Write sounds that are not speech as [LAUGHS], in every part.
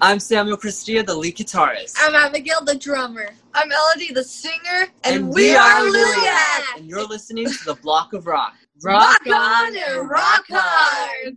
I'm Samuel Christia, the lead guitarist. I'm Abigail, the drummer. I'm Elodie, the singer. And, we, are Liliac. And you're listening to The Blog of Rock. Rock on and rock hard.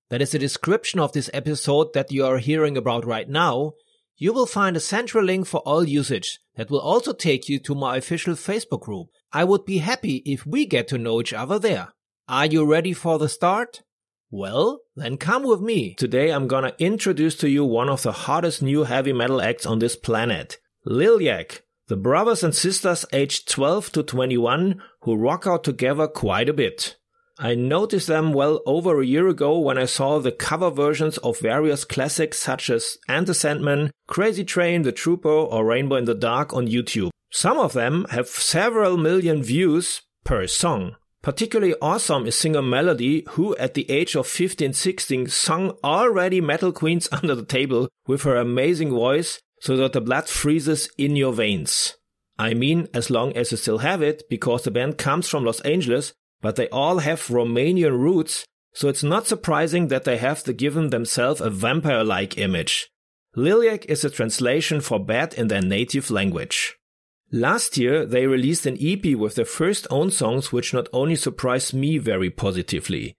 that is the description of this episode that you are hearing about right now, you will find a central link for all usage that will also take you to my official Facebook group. I would be happy if we get to know each other there. Are you ready for the start? Well, then come with me. Today I'm gonna introduce to you one of the hottest new heavy metal acts on this planet. Liliac, the brothers and sisters aged 12 to 21 who rock out together quite a bit. I noticed them well over a year ago when I saw the cover versions of various classics such as Enter Sandman, Crazy Train, The Trooper, or Rainbow in the Dark on YouTube. Some of them have several million views per song. Particularly awesome is singer Melody, who at the age of 15 16 sung already Metal Queens [LAUGHS] under the table with her amazing voice so that the blood freezes in your veins. I mean, as long as you still have it, because the band comes from Los Angeles but they all have Romanian roots, so it's not surprising that they have to given themselves a vampire-like image. Liliac is a translation for bad in their native language. Last year, they released an EP with their first own songs, which not only surprised me very positively.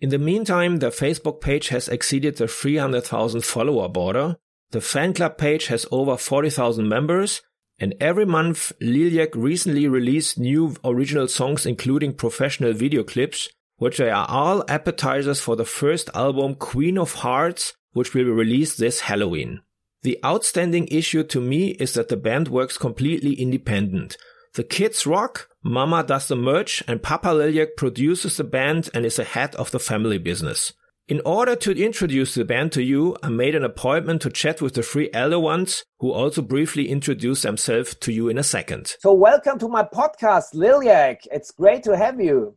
In the meantime, their Facebook page has exceeded the 300,000 follower border. The fan club page has over 40,000 members, and every month, Liliac recently released new original songs including professional video clips, which are all appetizers for the first album Queen of Hearts, which will be released this Halloween. The outstanding issue to me is that the band works completely independent. The kids rock, Mama does the merch, and Papa Liliac produces the band and is the head of the family business. In order to introduce the band to you, I made an appointment to chat with the three elder ones who also briefly introduce themselves to you in a second. So, welcome to my podcast, Liliac. It's great to have you.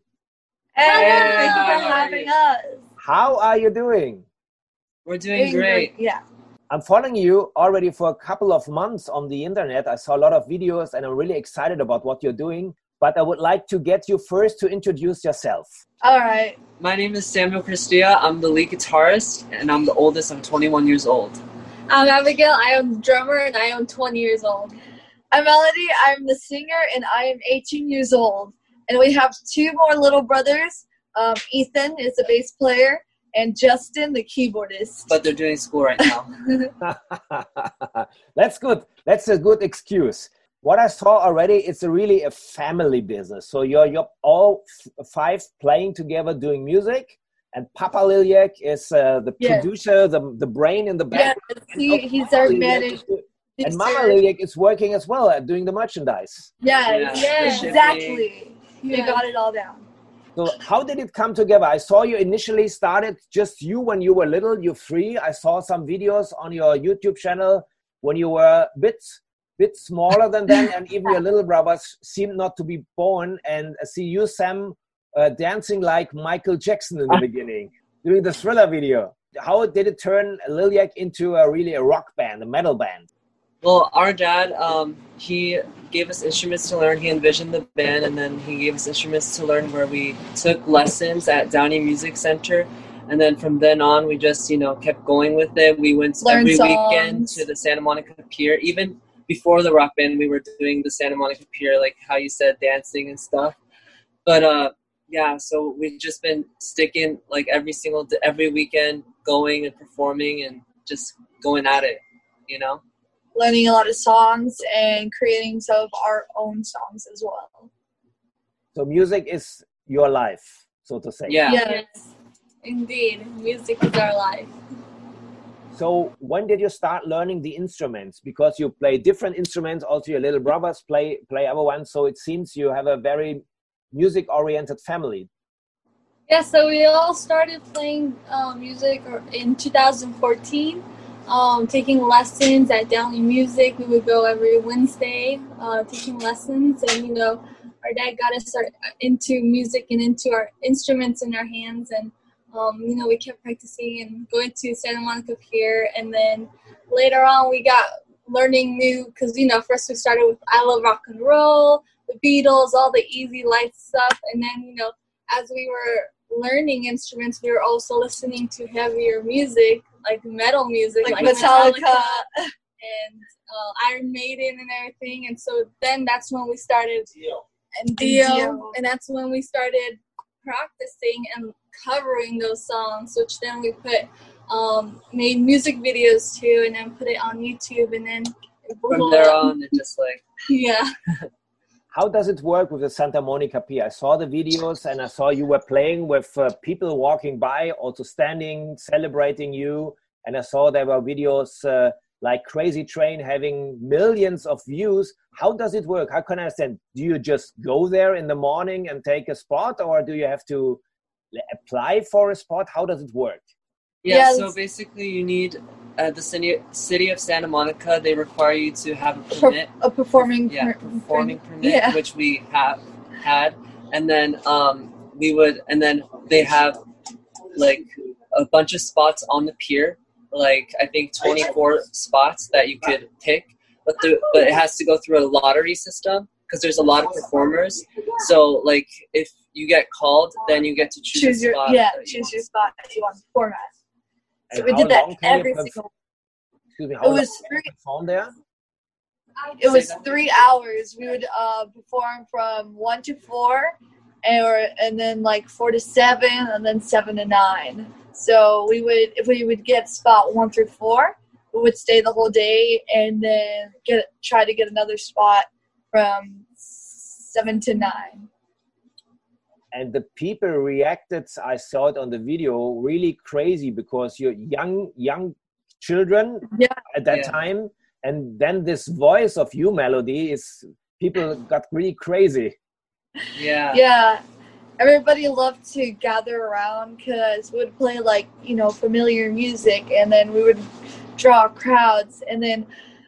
Hey, thank you for having us. How are you doing? We're doing great. Yeah. I'm following you already for a couple of months on the internet. I saw a lot of videos and I'm really excited about what you're doing. But I would like to get you first to introduce yourself. All right. My name is Samuel Christia. I'm the lead guitarist, and I'm the oldest. I'm 21 years old. I'm Abigail. I am the drummer, and I am 20 years old. I'm Melody. I'm the singer, and I am 18 years old. And we have two more little brothers. Um, Ethan is the bass player, and Justin, the keyboardist. But they're doing school right now. [LAUGHS] [LAUGHS] That's good. That's a good excuse what I saw already, it's a really a family business. So you're you're all f- five playing together, doing music, and Papa Liliac is uh, the Yeah. producer, the the brain in the back. Yeah, he, he's our Liliac manager. And Mama Liliac is working as well at doing the merchandise. Yeah, Yeah, yeah, the shipping. exactly. We got it all down. So how did it come together? I saw you initially started just you when you were little, you three. I saw some videos on your YouTube channel when you were a bit bit smaller than them, and even your little brothers seemed not to be born. And I see you, Sam, uh, dancing like Michael Jackson in the [LAUGHS] beginning, doing the thriller video. How did it turn Liliac into a really a rock band, a metal band? Well, our dad, um, he gave us instruments to learn. He envisioned the band, and then he gave us instruments to learn. Where we took lessons at Downey Music Center, and then from then on, we just you know kept going with it. We went Learn every weekend to the Santa Monica Pier. Even before the rock band, we were doing the Santa Monica Pier, like how you said, dancing and stuff. But uh, yeah, so we've just been sticking like every single every weekend, going and performing and just going at it. You know. learning a lot of songs and creating some of our own songs as well. So music is your life, so to say. Yeah. Yes. Indeed, music is our life. So when did you start learning the instruments? Because you play different instruments. Also, your little brothers play play other ones. So it seems you have a very music-oriented family. Yeah, so we all started playing um, music in 2014, um, taking lessons at Downey Music. We would go every Wednesday uh, taking lessons, and you know, our dad got us into music and into our instruments in our hands, and um, you know, we kept practicing and going to Santa Monica Pier, and then later on we got learning new because you know first we started with I Love Rock and Roll, the Beatles, all the easy light stuff, and then you know as we were learning instruments, we were also listening to heavier music like metal music, Like, like, Metallica. and uh, Iron Maiden and everything, and so then that's when we started and Dio. Dio, and that's when we started practicing and covering those songs, which then we put um, made music videos to, and then put it on YouTube, and then it blew From there on, it just like [LAUGHS] yeah, [LAUGHS] How does it work with the Santa Monica Pier? I saw the videos and I saw you were playing with uh, people walking by, also standing, celebrating you. And I saw there were videos uh, like Crazy Train having millions of views. How does it work? How can I understand? Do you just go there in the morning and take a spot, or do you have to l- apply for a spot? How does it work? yeah. Yeah, so basically, you need at the city city of Santa Monica. They require you to have a permit. a performing yeah, per- performing permit, yeah. which we have had, and then um, we would, and then they have like a bunch of spots on the pier, like I think twenty four spots that you could pick, but the but it has to go through a lottery system because there's a lot of performers. So like if you get called, then you get to choose, choose your spot yeah that you choose want. your spot that you want to perform at. So And we did that long can you every perf- single. Excuse me, how It long was can you three. perform there? It was three hours. We would uh, perform from one to four, and or and then like four to seven, and then seven to nine. So we would if we would get spot one through four, we would stay the whole day, and then get try to get another spot from seven to nine. and the people reacted i saw it on the video really crazy because you're young young children Yeah. at that Yeah. time and then this voice of you melody is people got really crazy Yeah. Yeah, everybody loved to gather around because we would play like you know familiar music, and then we would draw crowds, and then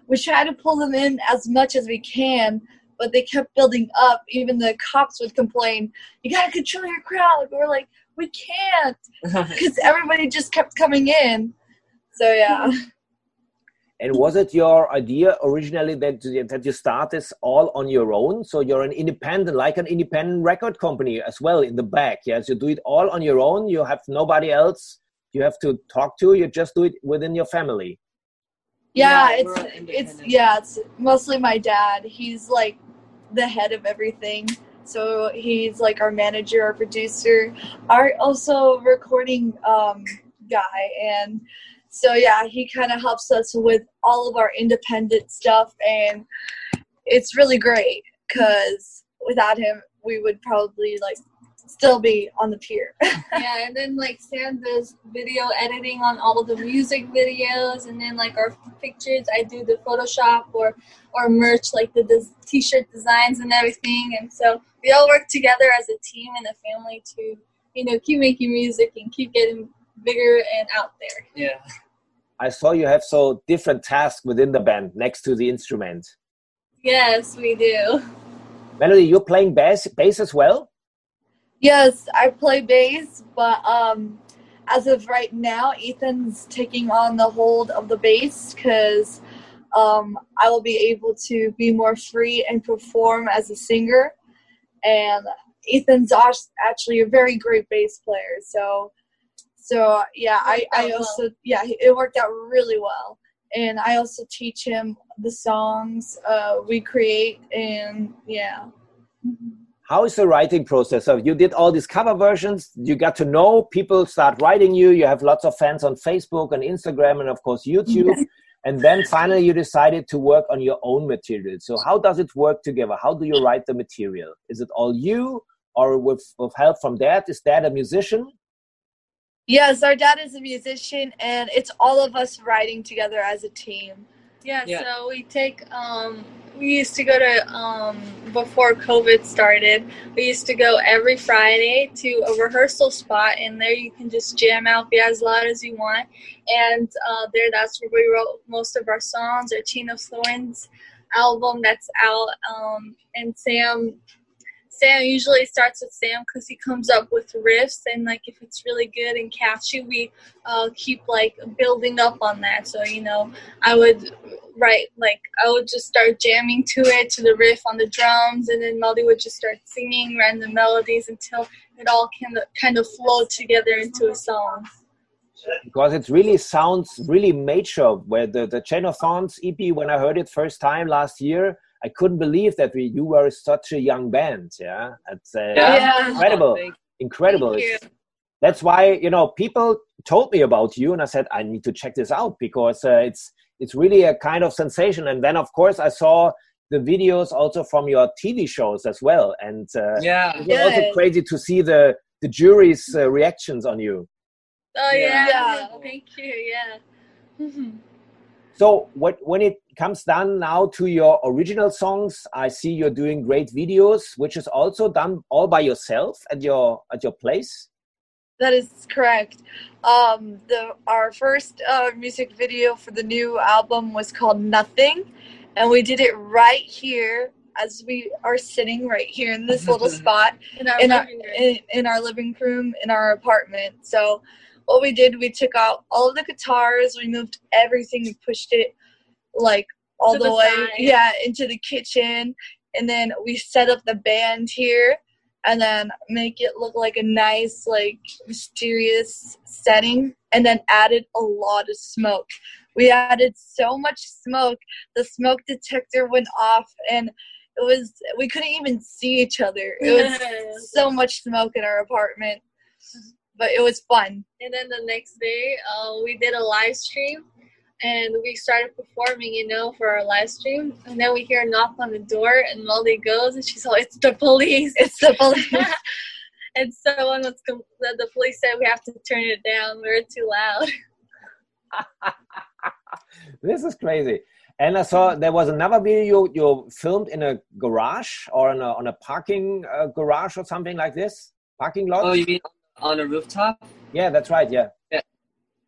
we tried to pull them in as much as we can. But they kept building up. Even the cops would complain, "You gotta control your crowd." We're like, "We can't," [LAUGHS] because everybody just kept coming in. So yeah, and was it your idea originally that that you start this all on your own so you're an independent like an independent record company as well in the back yes you do it all on your own you have nobody else you have to talk to you just do it within your family yeah, Yeah, it's it's yeah, it's mostly my dad. He's like the head of everything. So he's like our manager, our producer, our also recording um, guy, and so yeah, he kind of helps us with all of our independent stuff, and it's really great because without him, we would probably like still be on the pier. [LAUGHS] yeah, and then like Sam does video editing on all the music videos, and then like our pictures, I do the Photoshop or or merch, like the des- t-shirt designs and everything. And so we all work together as a team and a family to, you know, keep making music and keep getting bigger and out there. Yeah. I saw you have so different tasks within the band next to the instrument. Yes, we do. Melody, you're playing bass, bass as well? Yes, I play bass, but um, as of right now, Ethan's taking on the hold of the bass because um, I will be able to be more free and perform as a singer. And Ethan's act- actually a very great bass player, so so yeah, I, I also yeah it worked out really well. And I also teach him the songs uh, we create, and yeah. How is the writing process? So you did all these cover versions. You got to know people start writing you. You have lots of fans on Facebook and Instagram and of course YouTube. and then finally you decided to work on your own material. So how does it work together? How do you write the material? Is it all you, or with, with help from dad? Is dad a musician? Yes, our dad is a musician, and it's all of us writing together as a team. Yeah, Yeah. so we take um we used to go to um before COVID started, we used to go every Friday to a rehearsal spot and there you can just jam out, be as loud as you want. And uh, there that's where we wrote most of our songs, our of Thorns album that's out. Um and Sam Sam usually starts with Sam because he comes up with riffs and like if it's really good and catchy, we uh, keep like building up on that. So you know, I would write like I would just start jamming to it to the riff on the drums, and then Melody would just start singing random melodies until it all kind of kind of flowed together into a song. because it really sounds really mature. Where the the Chain of Thorns EP, when I heard it first time last year, I couldn't believe that we you were such a young band. Yeah, it's uh, Yeah. incredible, Oh, incredible. Thank you. That's why you know people told me about you, and I said I need to check this out because uh, it's it's really a kind of sensation. And then of course I saw the videos also from your TV shows as well, and uh, yeah. it was also crazy to see the the jury's uh, reactions on you. Oh yeah. Yeah. Thank you. Yeah. [LAUGHS] So what, when it comes down now to your original songs, I see you're doing great videos, which is also done all by yourself at your at your place. That is correct. Um, the our first uh, music video for the new album was called Nothing, and we did it right here as we are sitting right here in this little [LAUGHS] spot In our in our in, in our living room in our apartment. So what we did, we took out all the guitars, we moved everything, we pushed it like all the, the way, side. yeah, into the kitchen, and then we set up the band here, and then make it look like a nice, like mysterious setting, and then added a lot of smoke. We added so much smoke, the smoke detector went off, and it was we couldn't even see each other. It was so much smoke in our apartment, but it was fun. And then the next day, uh, we did a live stream, and we started performing, you know, for our live stream. And then we hear a knock on the door, and Molly goes, and she's like, "It's the police!" It's the police. [LAUGHS] and someone was com- the, the police said we have to turn it down. We're too loud. [LAUGHS] [LAUGHS] This is crazy. And I saw there was another video you, you filmed in a garage or on a, on a parking uh, garage or something like this, parking lot. Oh, you mean on a rooftop? yeah, that's right. Yeah. Yeah,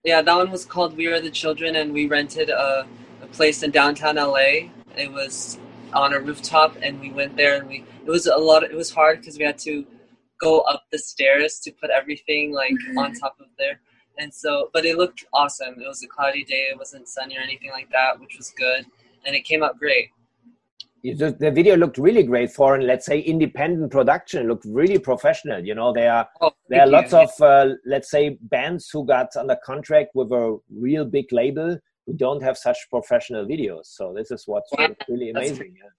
yeah that one was called We Are the Children, and we rented a, a place in downtown LA. It was on a rooftop, and we went there, and we it was a lot. it was hard because we had to go up the stairs to put everything like mm-hmm. on top of there, and so. But it looked awesome. It was a cloudy day. It wasn't sunny or anything like that, which was good, and it came out great. You just- the video looked really great for, an let's say, independent production. It looked really professional. You know, there are Oh, there are thank lots you. of uh, let's say bands who got under contract with a real big label who don't have such professional videos. So this is what's Yeah, really amazing. Yeah.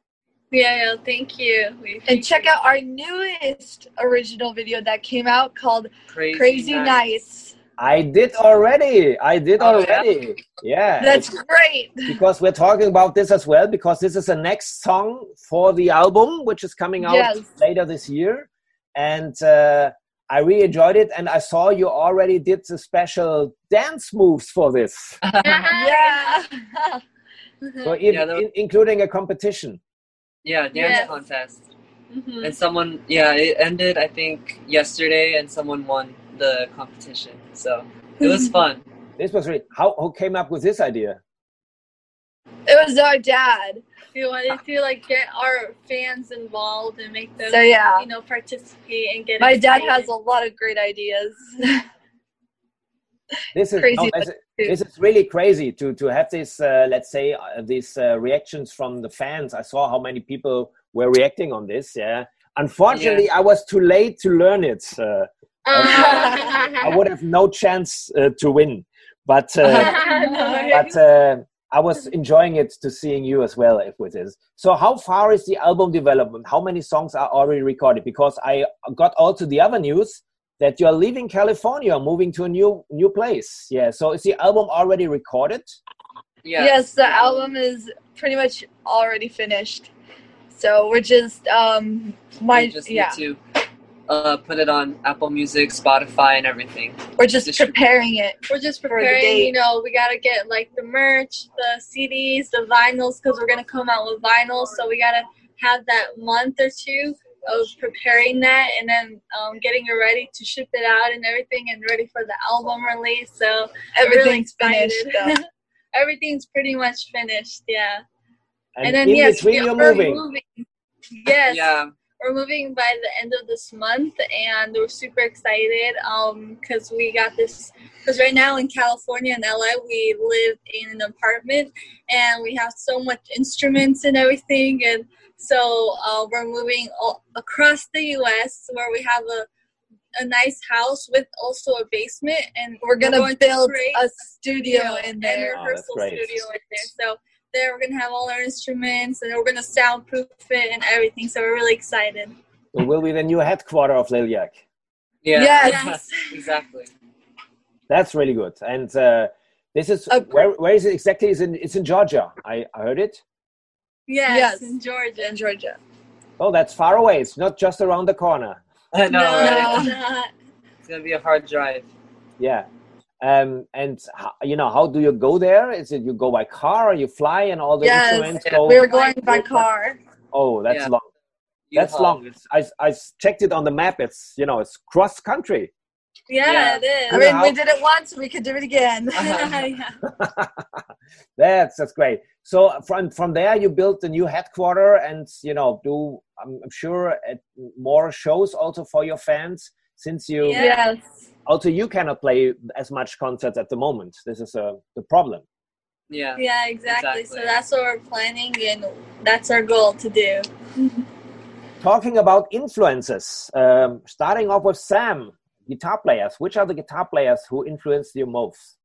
Yeah, yeah. Thank you. We and check out our newest original video that came out called crazy, Crazy Nights. Nice. I did already. I did Oh, yeah? already. Yeah. That's great. because we're talking about this as well because this is the next song for the album which is coming out Yes. later this year and uh, i really enjoyed it and i saw you already did the special dance moves for this [LAUGHS] Yeah. [LAUGHS] so in, Yeah, was- in- including a competition yeah, dance Yes. contest. Mhm. And someone, yeah, it ended I think yesterday, and someone won the competition. So it was fun. this was really how who came up with this idea It was our dad. We wanted to like get our fans involved and make them, So yeah. you know, participate and get. My dad has a lot of great ideas. [LAUGHS] this is Crazy no, this, this is really crazy to to have this uh, let's say uh, these uh, reactions from the fans i saw how many people were reacting on this yeah unfortunately i was too late to learn it I [LAUGHS] would have no chance uh, to win. But uh, [LAUGHS] but uh, I was enjoying it to seeing you as well if with this. So how far is the album development? How many songs are already recorded? Because I got also the other news that you're leaving California, moving to a new new place. Yeah. So is the album already recorded? Yeah. Yes, the album is pretty much already finished. So we're just um my we just yeah, need to uh, put it on Apple Music, Spotify, and everything. we're just preparing it. We're just preparing, date. you know, we gotta get like the merch, the CDs, the vinyls, because we're gonna come out with vinyls. So we gotta have that month or two of preparing that and then um, getting it ready to ship it out and everything and ready for the album release. So we're really Everything's finished. [LAUGHS] Everything's pretty much finished, yeah. And, And, then in yes, between we you're are moving. Yes, Yeah. We're moving by the end of this month and we're super excited um because we got this because right now in california and la we live in an apartment and we have so much instruments and everything and so uh, we're moving all across the us where we have a a nice house with also a basement and We're gonna going to build create a studio studio in there. Oh, that's rehearsal great. studio in there. So there we're gonna have all our instruments and we're gonna soundproof it and everything. So we're really excited. It will be the new headquarters of Liliac. Yeah. Yes. [LAUGHS] exactly. That's really good. And uh, this is Uh, where where is it exactly? Is in it's in Georgia. I, I heard it. Yes, Yes. in Georgia. in Georgia. Oh, that's far away. It's not just around the corner. I [LAUGHS] know, no, right? it's not. It's gonna be a hard drive. Yeah. Um, and you know, how do you go there? Is it you go by car or you fly and all the Yes. instruments Yeah. go? We were going by car. Oh, that's Yeah. long. That's U-Haul. long. It's, I I checked it on the map. It's you know it's cross country. Yeah, Yeah. it is. I mean, how- we did it once. We could do it again. [LAUGHS] yeah. [LAUGHS] [LAUGHS] that's that's great. So from from there you built a new headquarter and you know do I'm, I'm sure at more shows also for your fans since you Yes. also you cannot play as much concerts at the moment. This is a the problem. Yeah. Yeah, exactly. So that's what we're planning, and that's our goal to do. [LAUGHS] Talking about influences, um, starting off with Sam, guitar players. Which are the guitar players who influenced you most?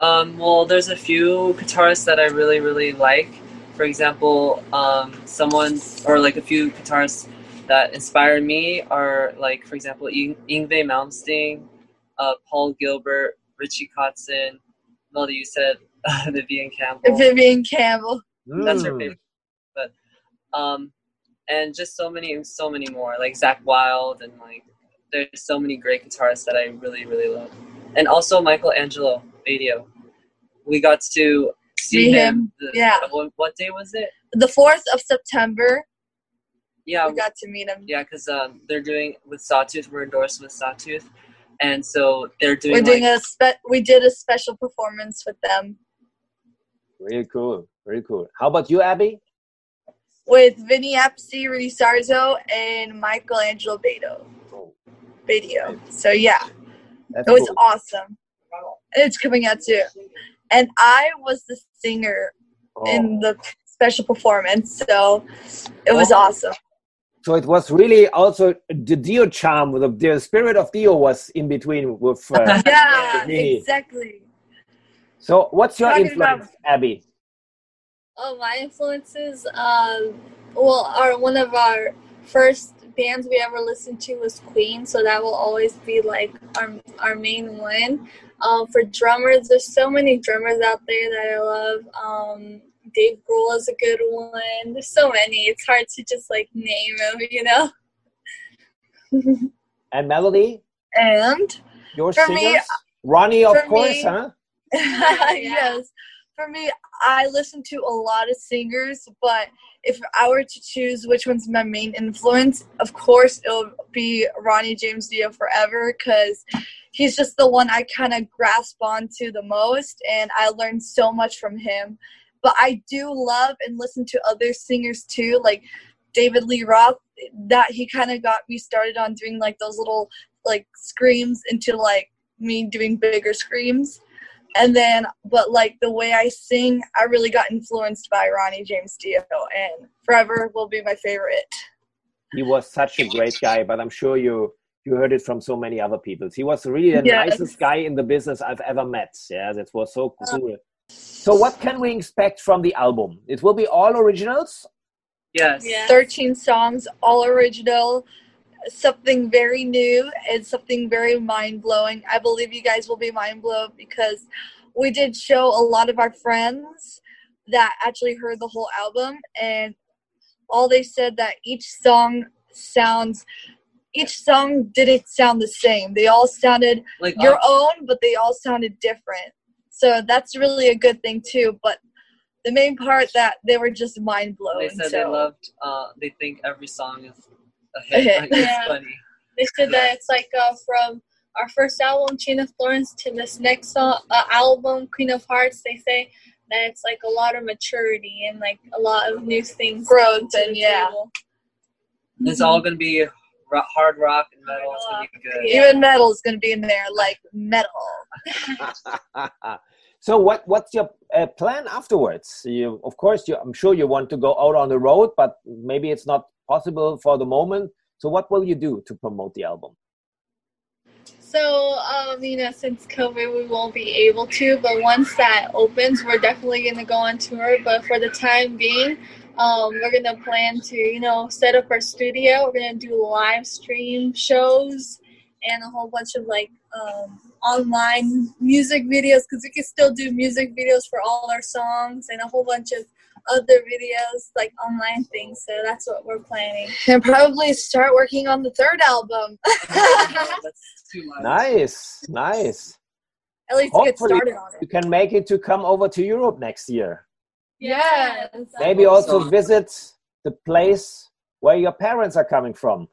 Um, well, there's a few guitarists that I really, really like. For example, um, someone or like a few guitarists that inspire me are like, for example, Yng- Yngwie Malmsteen, uh, Paul Gilbert, Richie Kotzen. Melody, you said [LAUGHS] Vivian Campbell. Vivian Campbell. That's her favorite. But um, and just so many, so many more like Zakk Wylde and like there's so many great guitarists that I really, really love. And also Michael Angelo Batio. We got to see See him. him, the- yeah. What, what day was it? The 4th of September, Yeah, we got to meet him. yeah, because um, they're doing with Sawtooth. We're endorsed with Sawtooth, and so they're doing. We're doing like, a spe- we did a special performance with them Really cool. Very cool. How about you, Abby? with Vinny Appice, Rudy Sarzo, and Michael Angelo Batio. Video. So yeah, That's it was cool. awesome. And it's coming out too. And I was the singer Oh. in the special performance, so it was Oh. awesome. So it was really also the Dio charm. The, the spirit of Dio was in between with. Uh, [LAUGHS] Yeah, Really. exactly. so what's your Talking influence, Abby? Oh, my influences, um, well, our one of our first bands we ever listened to was Queen, so that will always be like our our main one. Um, for drummers, there's so many drummers out there that I love. Um, Dave Grohl is a good one. There's so many. It's hard to just like name them, you know. [LAUGHS] And Melody, And your For singers? me- Ronnie, of for course, me- huh? [LAUGHS] yes, for me, I listen to a lot of singers, but if I were to choose which one's my main influence, of course it'll be Ronnie James Dio forever because he's just the one I kind of grasp onto the most, and I learned so much from him. But I do love and listen to other singers too, like David Lee Roth. That he kind of got me started on doing like those little like screams into like me doing bigger screams. And then, but like the way I sing, I really got influenced by Ronnie James Dio, and forever will be my favorite. He was such a great guy, but I'm sure you you heard it from so many other people. He was really the Yes. nicest guy in the business I've ever met. Yeah, that was so cool. Um, So what can we expect from the album? It will be all originals. yes. Yeah. 13 songs, all original, something very new, and something very mind blowing. I believe you guys will be mind blown because we did show a lot of our friends that actually heard the whole album, and all they said that each song sounds, each song didn't sound the same. They all sounded Like your uh, own, but they all sounded different. So that's really a good thing too. But the main part that they were just mind blowing. they said so. they loved. Uh, they think every song is a hit. hit. [LAUGHS] Like, it's Yeah. funny. They said that it's like uh, from our first album, Chain of Thorns, to this next song, uh, album, Queen of Hearts. They say that it's like a lot of maturity and like a lot of new things. Growth and yeah. table. It's all gonna be ro- hard rock and metal. It's gonna be good. Even metal is going to be in there, like metal. [LAUGHS] so what what's your uh, plan afterwards? You of course you I'm sure you want to go out on the road, but maybe it's not possible for the moment. So what will you do to promote the album? So, um, you know, since COVID, we won't be able to, but once that opens, we're definitely going to go on tour. But for the time being, um, we're going to plan to, you know, set up our studio. We're going to do live stream shows and a whole bunch of like um, online music videos because we can still do music videos for all our songs and a whole bunch of other videos, like online things. So that's what we're planning. And probably start working on the third album. That's [LAUGHS] too. Nice, nice. At least get started on it. You can make it to come over to Europe next year. Yes. Maybe also so. visit the place where your parents are coming from.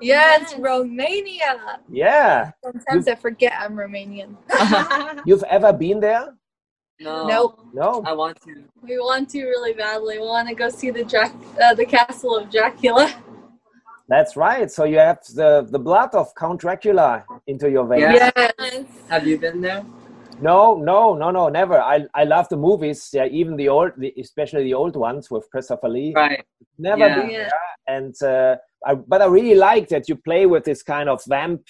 Yes, Yes. Romania. Yeah. Sometimes I forget I'm Romanian. [LAUGHS] You've ever been there? no. Nope. No. I want to. We want to really badly. We want to go see the Drac- uh, the castle of Dracula. That's right. So you have the, the blood of Count Dracula into your veins. Yeah. Yes. Have you been there? No, no, no, no, never. I, I love the movies. Yeah, even the old, the, especially the old ones with Christopher Lee. Right. Never Yeah. been there. And uh, I, but I really like that you play with this kind of vamp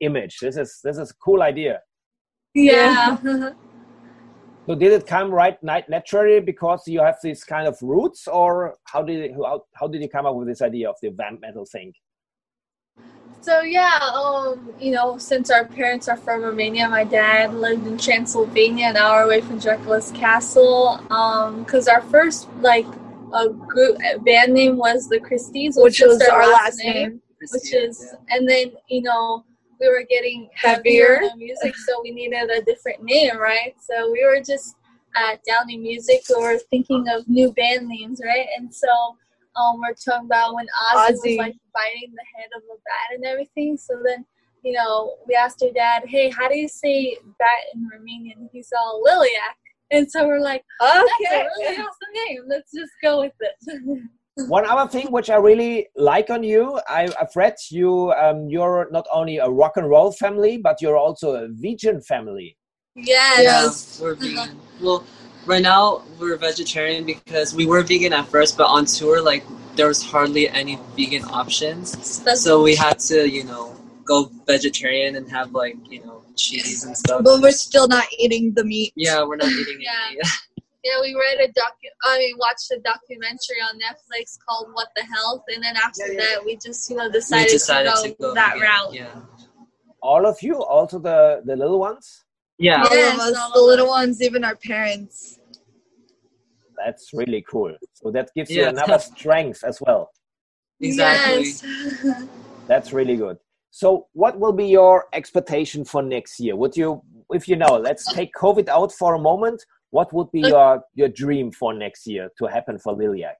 image. This is this is a cool idea. Yeah. [LAUGHS] So did it come right nat- naturally because you have these kind of roots, or how did it, how, how did you come up with this idea of the vamp metal thing? So yeah, um, you know, since our parents are from Romania, my dad lived in Transylvania, an hour away from Dracula's castle. Um, because our first like a group band name was the Christies, Which is was their our last name. which Christina, is and then you know we were getting Heavier. heavier in the music so we needed a different name right so we were just at Downey Music we were thinking of new band names right and so um we're talking about when Ozzy, was like biting the head of a bat and everything so then you know we asked our dad hey how do you say bat in Romanian he's all Liliac and so we're like that's Okay. a really awesome name let's just go with it [LAUGHS] One other thing which I really like on you, I, I've read you. Um, you're not only a rock and roll family, but you're also a vegan family. yes Yeah, we're vegan. [LAUGHS] well, right now we're vegetarian because we were vegan at first, but on tour, like there was hardly any vegan options. That's- So we had to, you know, go vegetarian and have like, you know, cheese and stuff. But we're still not eating the meat. yeah, we're not eating [LAUGHS] Yeah. any meat. [LAUGHS] Yeah, we read a docu. I mean, watched a documentary on Netflix called "What the Health," and then after Yeah, yeah. that, we just you know decided, decided to, to go go that vegan. route. Yeah. All of you, also the the little ones. Yeah. All Yes, of us, all the of little us. ones, even our parents. That's really cool. So that gives you another strength as well. Exactly. Yes. [LAUGHS] That's really good. So, what will be your expectation for next year? Would you, if you know, let's take COVID out for a moment. What would be uh, your your dream for next year to happen for Liliac?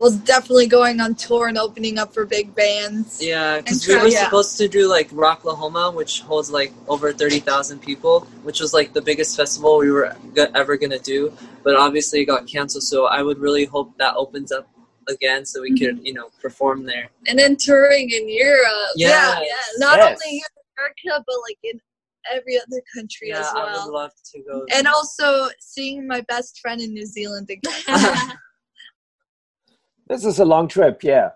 Well, definitely going on tour and opening up for big bands. Yeah, because And we were yeah. supposed to do like Rocklahoma, which holds like over thirty thousand people, which was like the biggest festival we were ever gonna do. But obviously, it got canceled. So I would really hope that opens up again, so we could, mm-hmm. you know, perform there. and then touring in Europe. Yeah. yes. Not Yes. only here in America, but like in every other country Yeah, as I would well. love to go. And also seeing my best friend in New Zealand again. [LAUGHS] [LAUGHS] This is a long trip, yeah,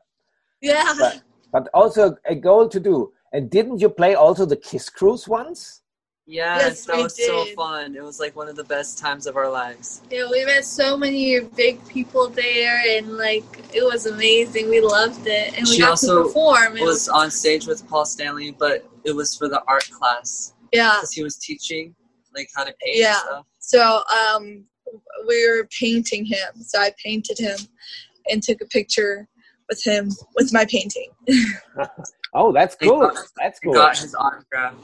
yeah. but but also a goal to do. And didn't you play also the Kiss Cruise once? yes, Yes, that we was so fun. It was like one of the best times of our lives. Yeah, we met so many big people there, and like it was amazing. We loved it, and we She got also to perform. It was on stage with Paul Stanley, but it was for the art class yeah. because he was teaching. like how to paint Yeah. and stuff. So um, we were painting him. So I painted him and took a picture with him with my painting. [LAUGHS] Oh, that's cool. got- That's cool. got his autograph.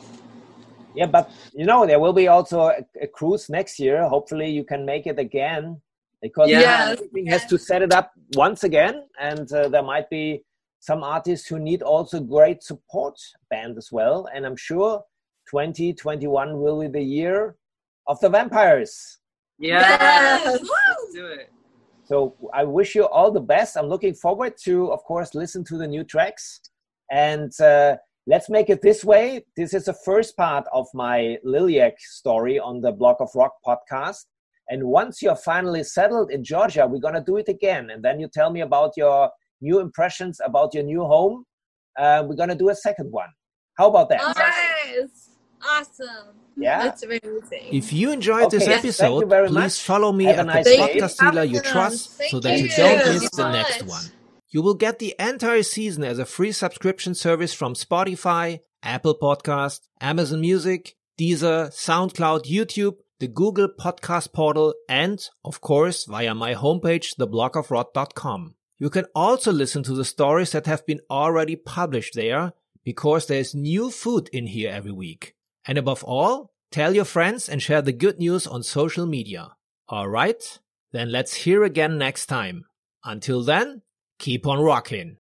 Yeah, but you know there will be also a, a cruise next year. Hopefully, you can make it again because Yeah. Yes. everything has to set it up once again, and uh, there might be some artists who need also great support band as well. And I'm sure 2021 will be the year of the vampires. Yeah. Yes. Let's do it. So I wish you all the best. I'm looking forward to, of course, listen to the new tracks. And uh, let's make it this way. This is the first part of my Liliac story on the Blog of Rock podcast. And once you're finally settled in Georgia, we're gonna do it again. And then you tell me about your new impressions about your new home. Uh, we're gonna do a second one. How about that? Yes. Awesome. Yeah. That's amazing. If you enjoyed this Okay, thank you episode, please much. follow me Have a at nice the day. podcast dealer you Awesome. trust so that you you. don't miss you the so next one. You will get the entire season as a free subscription service from Spotify, Apple Podcast, Amazon Music, Deezer, SoundCloud, YouTube, the Google Podcast Portal, and, of course, via my homepage, theblogofrock.com. You can also listen to the stories that have been already published there because there's new food in here every week. And above all, tell your friends and share the good news on social media. Alright? Then let's hear again next time. Until then, keep on rocking.